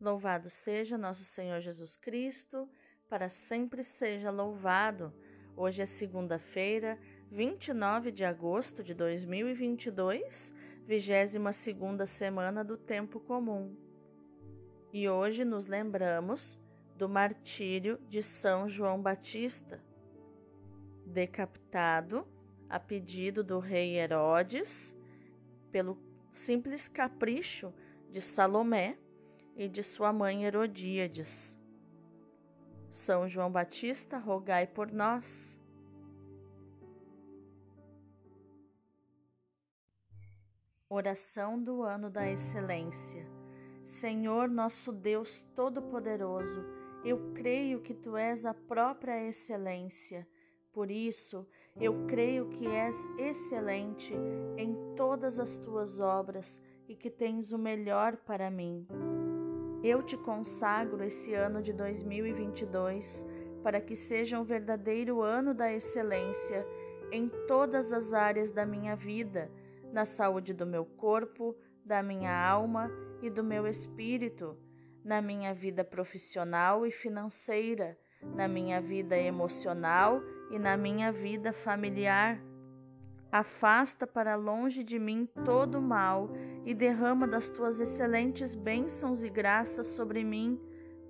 Louvado seja nosso Senhor Jesus Cristo, para sempre seja louvado. Hoje é segunda-feira, 29 de agosto de 2022, 22 segunda semana do tempo comum. E hoje nos lembramos do martírio de São João Batista, decapitado a pedido do rei Herodes pelo simples capricho de Salomé e de sua mãe Herodíades. São João Batista, rogai por nós. Oração do ano da excelência. Senhor, nosso Deus Todo-Poderoso, eu creio que tu és a própria excelência. Por isso, eu creio que és excelente em todas as tuas obras e que tens o melhor para mim. Eu te consagro esse ano de 2022 para que seja um verdadeiro ano da excelência em todas as áreas da minha vida, na saúde do meu corpo, da minha alma e do meu espírito, na minha vida profissional e financeira, na minha vida emocional e na minha vida familiar. Afasta para longe de mim todo o mal e derrama das tuas excelentes bênçãos e graças sobre mim.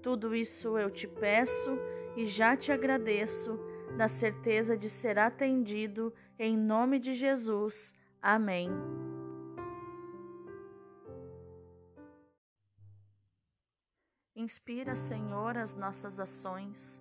Tudo isso eu te peço e já te agradeço, na certeza de ser atendido, em nome de Jesus. Amém. Inspira, Senhor, as nossas ações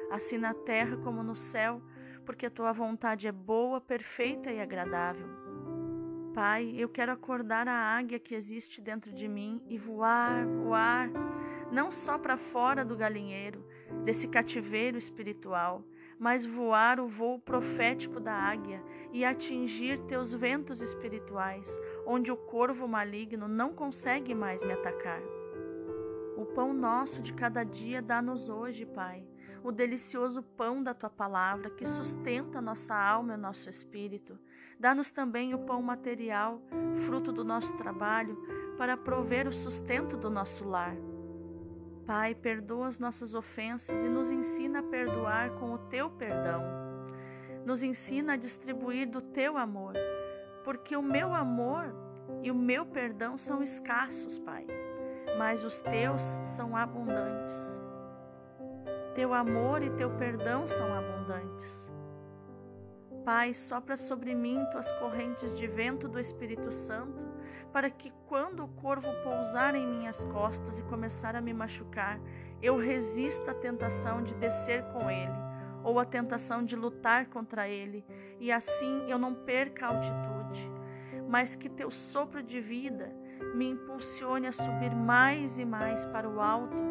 assim na terra como no céu, porque a tua vontade é boa, perfeita e agradável. Pai, eu quero acordar a águia que existe dentro de mim e voar, voar, não só para fora do galinheiro, desse cativeiro espiritual, mas voar o voo profético da águia e atingir teus ventos espirituais, onde o corvo maligno não consegue mais me atacar. O pão nosso de cada dia dá-nos hoje, Pai, o delicioso pão da tua palavra que sustenta nossa alma e nosso espírito. Dá-nos também o pão material, fruto do nosso trabalho, para prover o sustento do nosso lar. Pai, perdoa as nossas ofensas e nos ensina a perdoar com o teu perdão. Nos ensina a distribuir do teu amor, porque o meu amor e o meu perdão são escassos, Pai, mas os teus são abundantes. Teu amor e teu perdão são abundantes. Pai, sopra sobre mim tuas correntes de vento do Espírito Santo, para que quando o corvo pousar em minhas costas e começar a me machucar, eu resista à tentação de descer com ele, ou à tentação de lutar contra ele, e assim eu não perca a altitude, mas que teu sopro de vida me impulsione a subir mais e mais para o alto,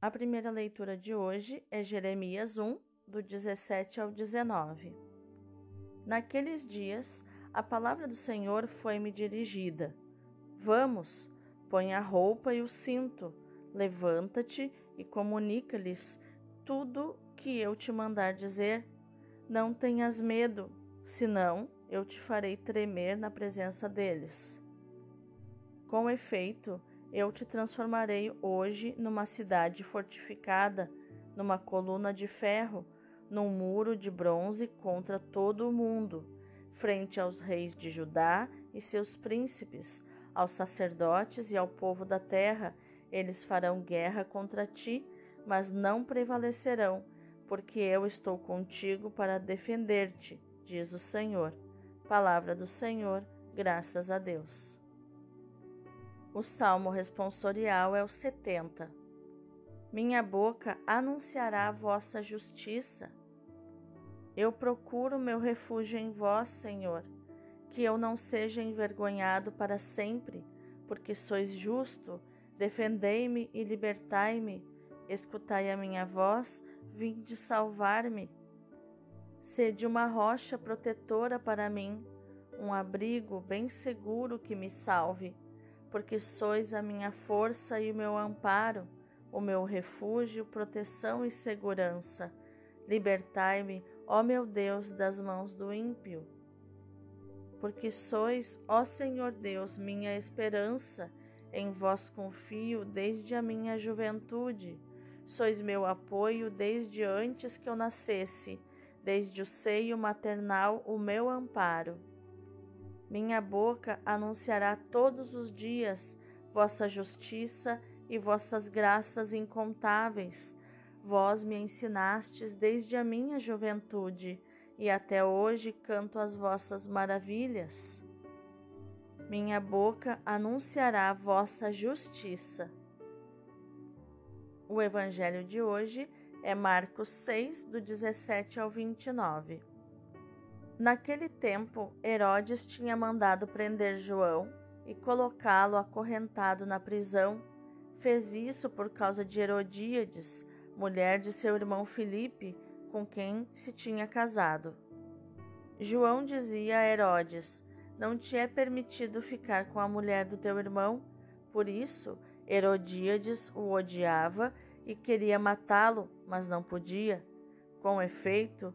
A primeira leitura de hoje é Jeremias 1, do 17 ao 19. Naqueles dias, a palavra do Senhor foi-me dirigida. Vamos, põe a roupa e o cinto, levanta-te e comunica-lhes tudo que eu te mandar dizer. Não tenhas medo, senão eu te farei tremer na presença deles. Com efeito, eu te transformarei hoje numa cidade fortificada, numa coluna de ferro, num muro de bronze contra todo o mundo, frente aos reis de Judá e seus príncipes, aos sacerdotes e ao povo da terra. Eles farão guerra contra ti, mas não prevalecerão, porque eu estou contigo para defender-te, diz o Senhor. Palavra do Senhor, graças a Deus. O salmo responsorial é o 70. Minha boca anunciará a vossa justiça. Eu procuro meu refúgio em vós, Senhor, que eu não seja envergonhado para sempre, porque sois justo. Defendei-me e libertai-me. Escutai a minha voz, vinde salvar-me. Sede uma rocha protetora para mim, um abrigo bem seguro que me salve porque sois a minha força e o meu amparo, o meu refúgio, proteção e segurança. Libertai-me, ó meu Deus, das mãos do ímpio. Porque sois, ó Senhor Deus, minha esperança, em vós confio desde a minha juventude. Sois meu apoio desde antes que eu nascesse, desde o seio maternal o meu amparo. Minha boca anunciará todos os dias vossa justiça e vossas graças incontáveis. Vós me ensinastes desde a minha juventude, e até hoje canto as vossas maravilhas. Minha boca anunciará vossa justiça. O evangelho de hoje é Marcos 6, do 17 ao 29. Naquele tempo, Herodes tinha mandado prender João e colocá-lo acorrentado na prisão. Fez isso por causa de Herodíades, mulher de seu irmão Filipe, com quem se tinha casado. João dizia a Herodes: Não te é permitido ficar com a mulher do teu irmão. Por isso, Herodíades o odiava e queria matá-lo, mas não podia. Com efeito,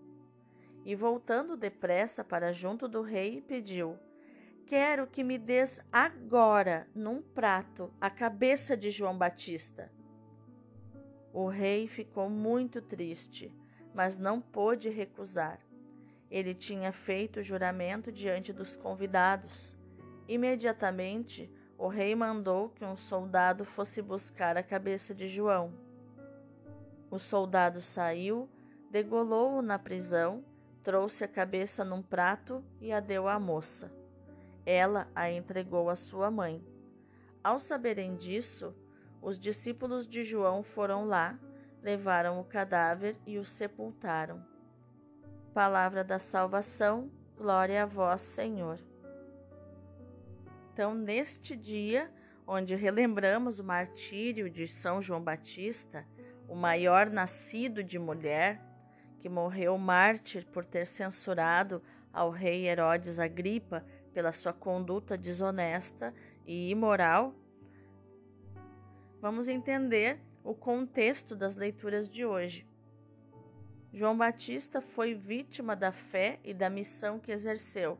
E, voltando depressa para junto do rei, pediu: Quero que me des agora, num prato, a cabeça de João Batista. O rei ficou muito triste, mas não pôde recusar. Ele tinha feito juramento diante dos convidados. Imediatamente, o rei mandou que um soldado fosse buscar a cabeça de João. O soldado saiu, degolou-o na prisão, trouxe a cabeça num prato e a deu à moça. Ela a entregou à sua mãe. Ao saberem disso, os discípulos de João foram lá, levaram o cadáver e o sepultaram. Palavra da salvação, glória a vós, Senhor. Então, neste dia, onde relembramos o martírio de São João Batista, o maior nascido de mulher, que morreu mártir por ter censurado ao rei Herodes Agripa pela sua conduta desonesta e imoral, vamos entender o contexto das leituras de hoje. João Batista foi vítima da fé e da missão que exerceu.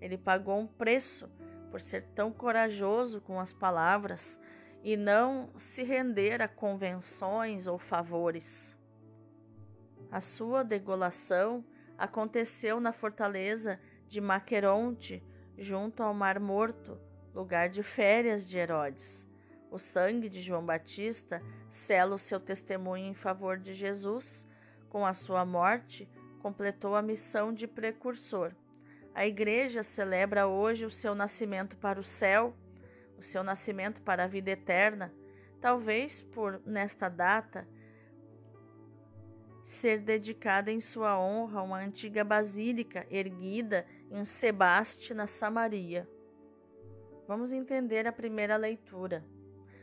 Ele pagou um preço por ser tão corajoso com as palavras e não se render a convenções ou favores. A sua degolação aconteceu na fortaleza de Maqueronte, junto ao Mar Morto, lugar de férias de Herodes. O sangue de João Batista sela o seu testemunho em favor de Jesus. Com a sua morte, completou a missão de precursor. A Igreja celebra hoje o seu nascimento para o céu o seu nascimento para a vida eterna, talvez por nesta data ser dedicada em sua honra uma antiga basílica erguida em Sebaste, na Samaria. Vamos entender a primeira leitura.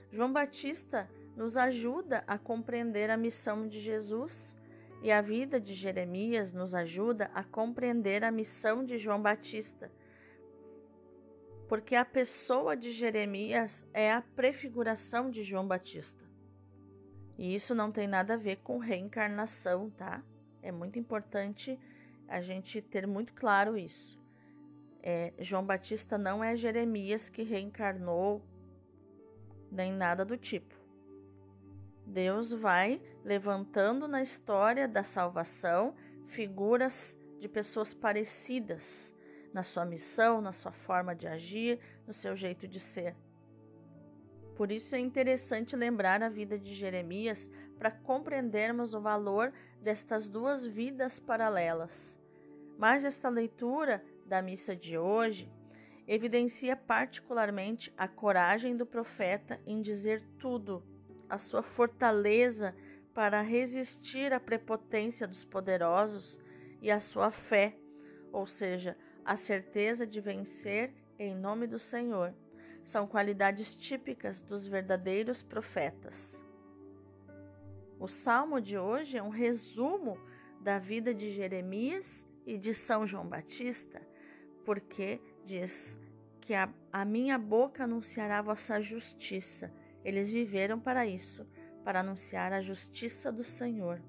João Batista nos ajuda a compreender a missão de Jesus e a vida de Jeremias nos ajuda a compreender a missão de João Batista porque a pessoa de Jeremias é a prefiguração de João Batista. E isso não tem nada a ver com reencarnação, tá? É muito importante a gente ter muito claro isso. É, João Batista não é Jeremias que reencarnou, nem nada do tipo. Deus vai levantando na história da salvação figuras de pessoas parecidas na sua missão, na sua forma de agir, no seu jeito de ser. Por isso é interessante lembrar a vida de Jeremias para compreendermos o valor destas duas vidas paralelas. Mas esta leitura da missa de hoje evidencia particularmente a coragem do profeta em dizer tudo, a sua fortaleza para resistir à prepotência dos poderosos e a sua fé, ou seja, a certeza de vencer em nome do Senhor. São qualidades típicas dos verdadeiros profetas. O salmo de hoje é um resumo da vida de Jeremias e de São João Batista, porque diz que a, a minha boca anunciará vossa justiça. Eles viveram para isso, para anunciar a justiça do Senhor.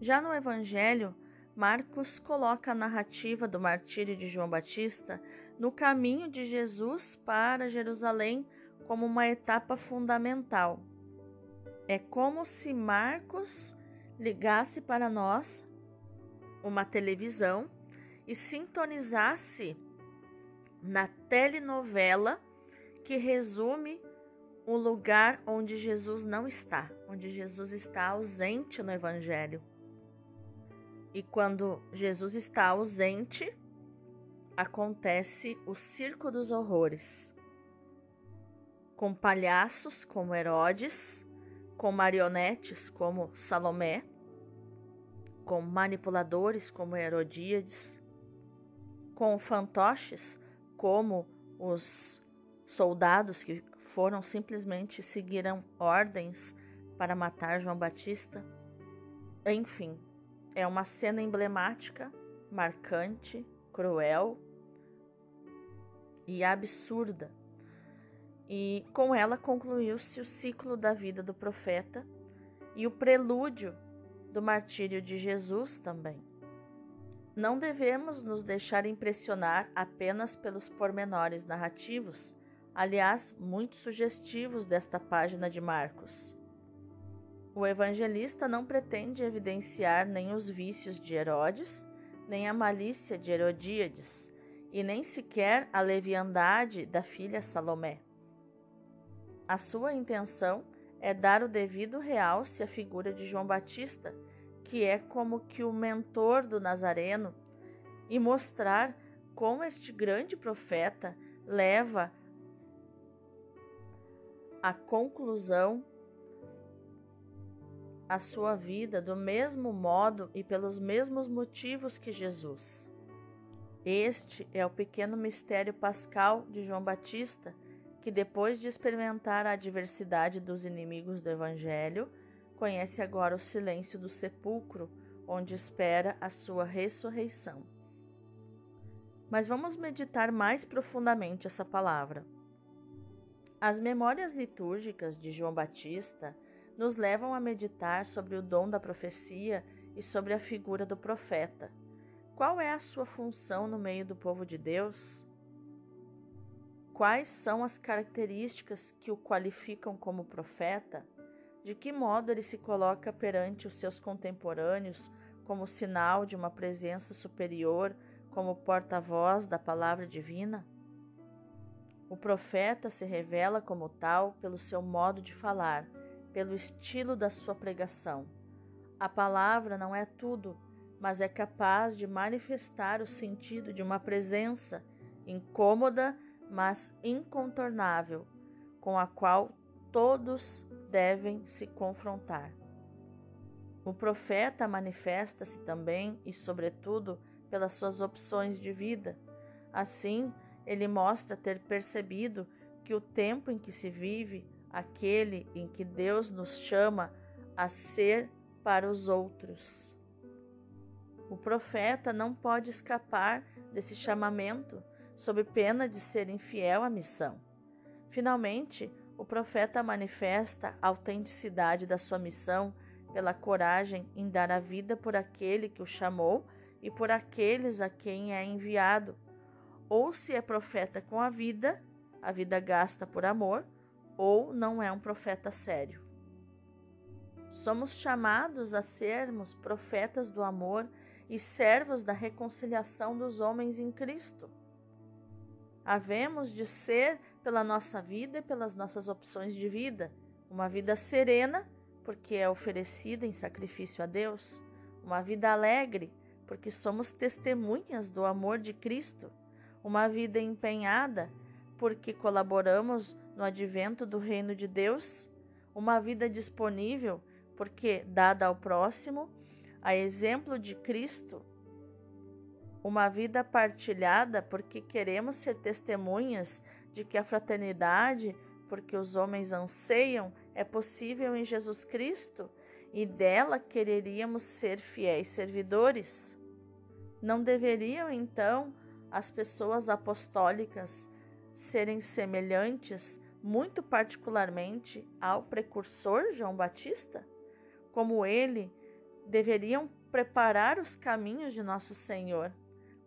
Já no Evangelho, Marcos coloca a narrativa do martírio de João Batista no caminho de Jesus para Jerusalém como uma etapa fundamental. É como se Marcos ligasse para nós uma televisão e sintonizasse na telenovela que resume o lugar onde Jesus não está, onde Jesus está ausente no Evangelho. E quando Jesus está ausente, acontece o circo dos horrores. Com palhaços como Herodes, com marionetes como Salomé, com manipuladores como Herodíades, com fantoches como os soldados que foram simplesmente seguiram ordens para matar João Batista. Enfim, é uma cena emblemática, marcante, cruel e absurda. E com ela concluiu-se o ciclo da vida do profeta e o prelúdio do martírio de Jesus também. Não devemos nos deixar impressionar apenas pelos pormenores narrativos, aliás, muito sugestivos desta página de Marcos. O evangelista não pretende evidenciar nem os vícios de Herodes, nem a malícia de Herodíades, e nem sequer a leviandade da filha Salomé. A sua intenção é dar o devido realce à figura de João Batista, que é como que o mentor do Nazareno, e mostrar como este grande profeta leva à conclusão a sua vida do mesmo modo e pelos mesmos motivos que Jesus. Este é o pequeno mistério pascal de João Batista que depois de experimentar a adversidade dos inimigos do Evangelho, conhece agora o silêncio do sepulcro, onde espera a sua ressurreição. Mas vamos meditar mais profundamente essa palavra. As memórias litúrgicas de João Batista nos levam a meditar sobre o dom da profecia e sobre a figura do profeta. Qual é a sua função no meio do povo de Deus? Quais são as características que o qualificam como profeta? De que modo ele se coloca perante os seus contemporâneos como sinal de uma presença superior, como porta-voz da palavra divina? O profeta se revela como tal pelo seu modo de falar, pelo estilo da sua pregação. A palavra não é tudo, mas é capaz de manifestar o sentido de uma presença incômoda mas incontornável, com a qual todos devem se confrontar. O profeta manifesta-se também e, sobretudo, pelas suas opções de vida. Assim, ele mostra ter percebido que o tempo em que se vive, aquele em que Deus nos chama a ser para os outros. O profeta não pode escapar desse chamamento sob pena de ser infiel à missão. Finalmente, o profeta manifesta a autenticidade da sua missão pela coragem em dar a vida por aquele que o chamou e por aqueles a quem é enviado. Ou se é profeta com a vida, a vida gasta por amor, ou não é um profeta sério. Somos chamados a sermos profetas do amor e servos da reconciliação dos homens em Cristo. Havemos de ser pela nossa vida e pelas nossas opções de vida, uma vida serena, porque é oferecida em sacrifício a Deus, uma vida alegre, porque somos testemunhas do amor de Cristo, uma vida empenhada, porque colaboramos no advento do reino de Deus, uma vida disponível, porque dada ao próximo, a exemplo de Cristo, uma vida partilhada porque queremos ser testemunhas de que a fraternidade, porque os homens anseiam, é possível em Jesus Cristo e dela quereríamos ser fiéis servidores. Não deveriam então as pessoas apostólicas serem semelhantes, muito particularmente ao precursor João Batista? Como ele, deveriam preparar os caminhos de nosso Senhor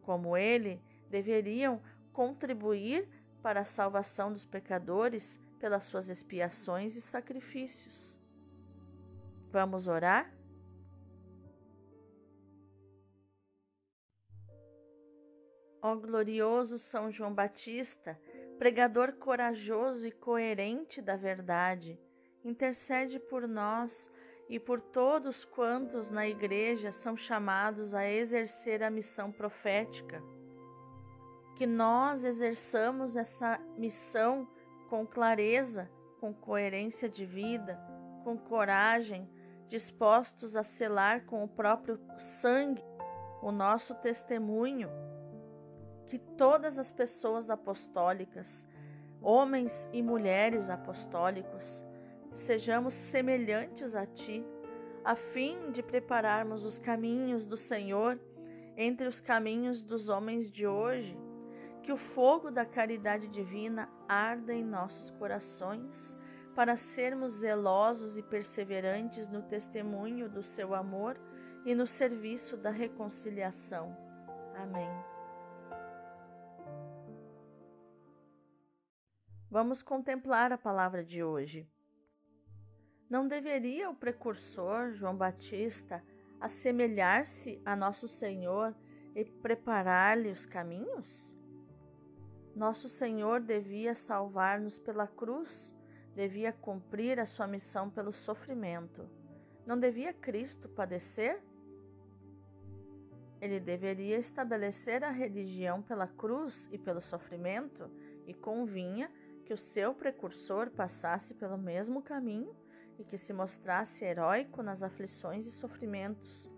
como ele, deveriam contribuir para a salvação dos pecadores pelas suas expiações e sacrifícios. Vamos orar? Ó glorioso São João Batista, pregador corajoso e coerente da verdade, intercede por nós e por todos quantos na Igreja são chamados a exercer a missão profética. Que nós exerçamos essa missão com clareza, com coerência de vida, com coragem, dispostos a selar com o próprio sangue o nosso testemunho. Que todas as pessoas apostólicas, homens e mulheres apostólicos, sejamos semelhantes a Ti, a fim de prepararmos os caminhos do Senhor entre os caminhos dos homens de hoje. Que o fogo da caridade divina arda em nossos corações, para sermos zelosos e perseverantes no testemunho do Seu amor e no serviço da reconciliação. Amém. Vamos contemplar a palavra de hoje. Não deveria o precursor João Batista assemelhar-se a nosso Senhor e preparar-lhe os caminhos? Nosso Senhor devia salvar-nos pela cruz, devia cumprir a sua missão pelo sofrimento. Não devia Cristo padecer? Ele deveria estabelecer a religião pela cruz e pelo sofrimento, e convinha que o seu precursor passasse pelo mesmo caminho e que se mostrasse heróico nas aflições e sofrimentos.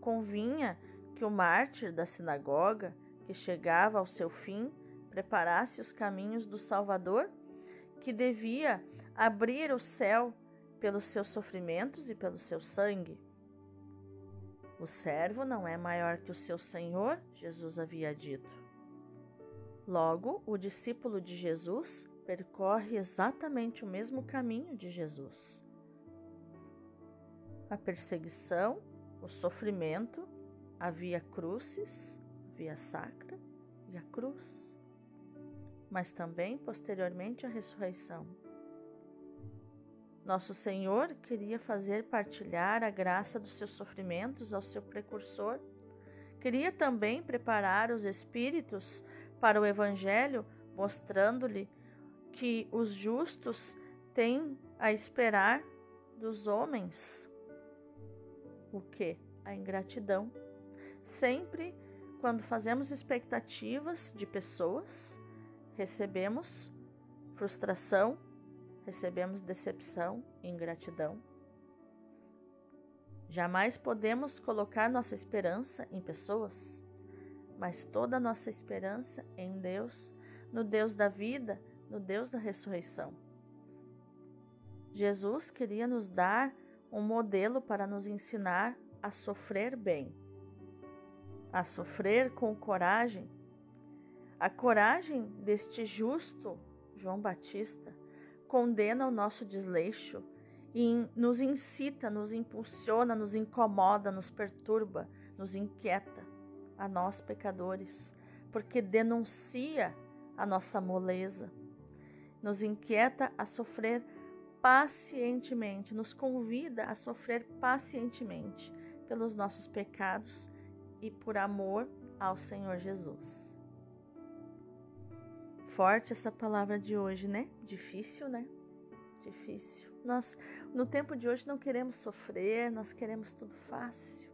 Convinha que o mártir da sinagoga, que chegava ao seu fim, preparasse os caminhos do Salvador, que devia abrir o céu pelos seus sofrimentos e pelo seu sangue. O servo não é maior que o seu senhor, Jesus havia dito. Logo, o discípulo de Jesus percorre exatamente o mesmo caminho de Jesus. A perseguição, o sofrimento, a via crucis, via sacra e a cruz, mas também posteriormente a ressurreição. Nosso Senhor queria fazer partilhar a graça dos seus sofrimentos ao seu precursor. Queria também preparar os espíritos para o Evangelho, mostrando-lhe que os justos têm a esperar dos homens. O que? A ingratidão. Sempre quando fazemos expectativas de pessoas, recebemos frustração, recebemos decepção ingratidão. Jamais podemos colocar nossa esperança em pessoas, mas toda nossa esperança em Deus, no Deus da vida, no Deus da ressurreição. Jesus queria nos dar um modelo para nos ensinar a sofrer bem, a sofrer com coragem. A coragem deste justo João Batista condena o nosso desleixo e nos incita, nos impulsiona, nos incomoda, nos perturba, nos inquieta, a nós pecadores, porque denuncia a nossa moleza, nos inquieta a sofrer pacientemente, nos convida a sofrer pacientemente pelos nossos pecados e por amor ao Senhor Jesus. Forte essa palavra de hoje, né? Difícil, né? Difícil. Nós, no tempo de hoje, não queremos sofrer, nós queremos tudo fácil,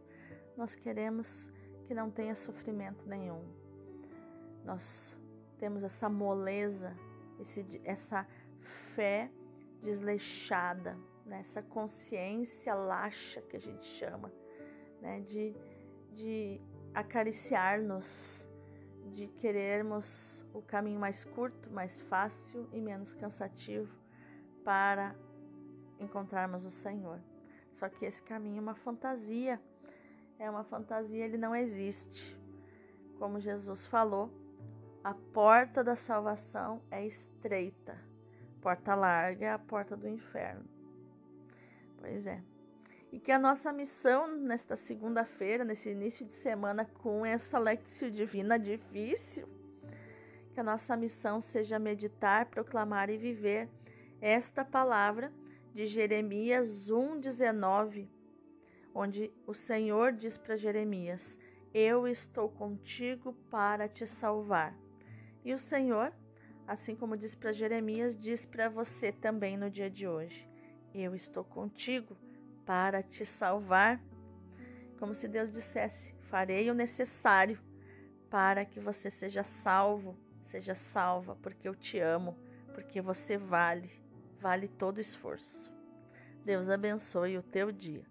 nós queremos que não tenha sofrimento nenhum. Nós temos essa moleza, esse, essa fé desleixada, né? essa consciência laxa que a gente chama, né? de, de acariciar-nos, de querermos o caminho mais curto, mais fácil e menos cansativo para encontrarmos o Senhor. Só que esse caminho é uma fantasia, é uma fantasia, ele não existe. Como Jesus falou, a porta da salvação é estreita, porta larga é a porta do inferno. Pois é. E que a nossa missão nesta segunda-feira, nesse início de semana, com essa lectio divina difícil, que a nossa missão seja meditar, proclamar e viver esta palavra de Jeremias 1,19, onde o Senhor diz para Jeremias: Eu estou contigo para te salvar. E o Senhor, assim como diz para Jeremias, diz para você também no dia de hoje: Eu estou contigo para te salvar. Como se Deus dissesse: Farei o necessário para que você seja salvo Seja salva, porque eu te amo, porque você vale, vale todo esforço. Deus abençoe o teu dia.